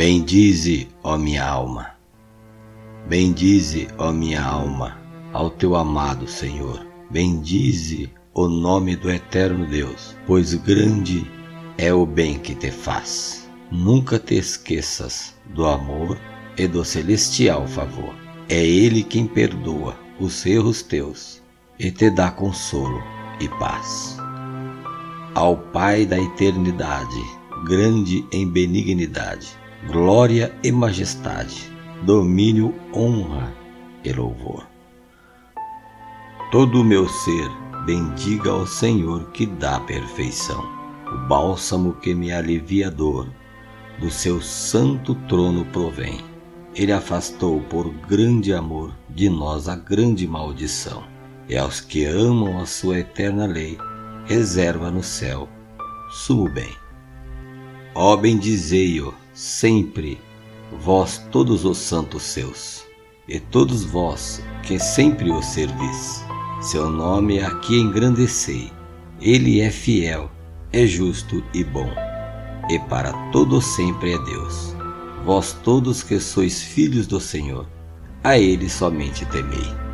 Bendize, ó minha alma. Bendize, ó minha alma, ao teu amado Senhor. Bendize o nome do eterno Deus, pois grande é o bem que te faz. Nunca te esqueças do amor e do celestial favor. É Ele quem perdoa os erros teus e te dá consolo e paz. Ao Pai da eternidade, grande em benignidade, glória e majestade, domínio, honra e louvor. Todo o meu ser bendiga ao Senhor que dá perfeição, o bálsamo que me alivia a dor, do seu santo trono provém. Ele afastou por grande amor de nós a grande maldição, e aos que amam a sua eterna lei, reserva no céu sumo bem. Ó bendizei-o sempre, vós todos os santos seus, e todos vós que sempre o servis. Seu nome aqui engrandecei. Ele é fiel, é justo e bom, e para todo sempre é Deus. Vós todos que sois filhos do Senhor, a Ele somente temei.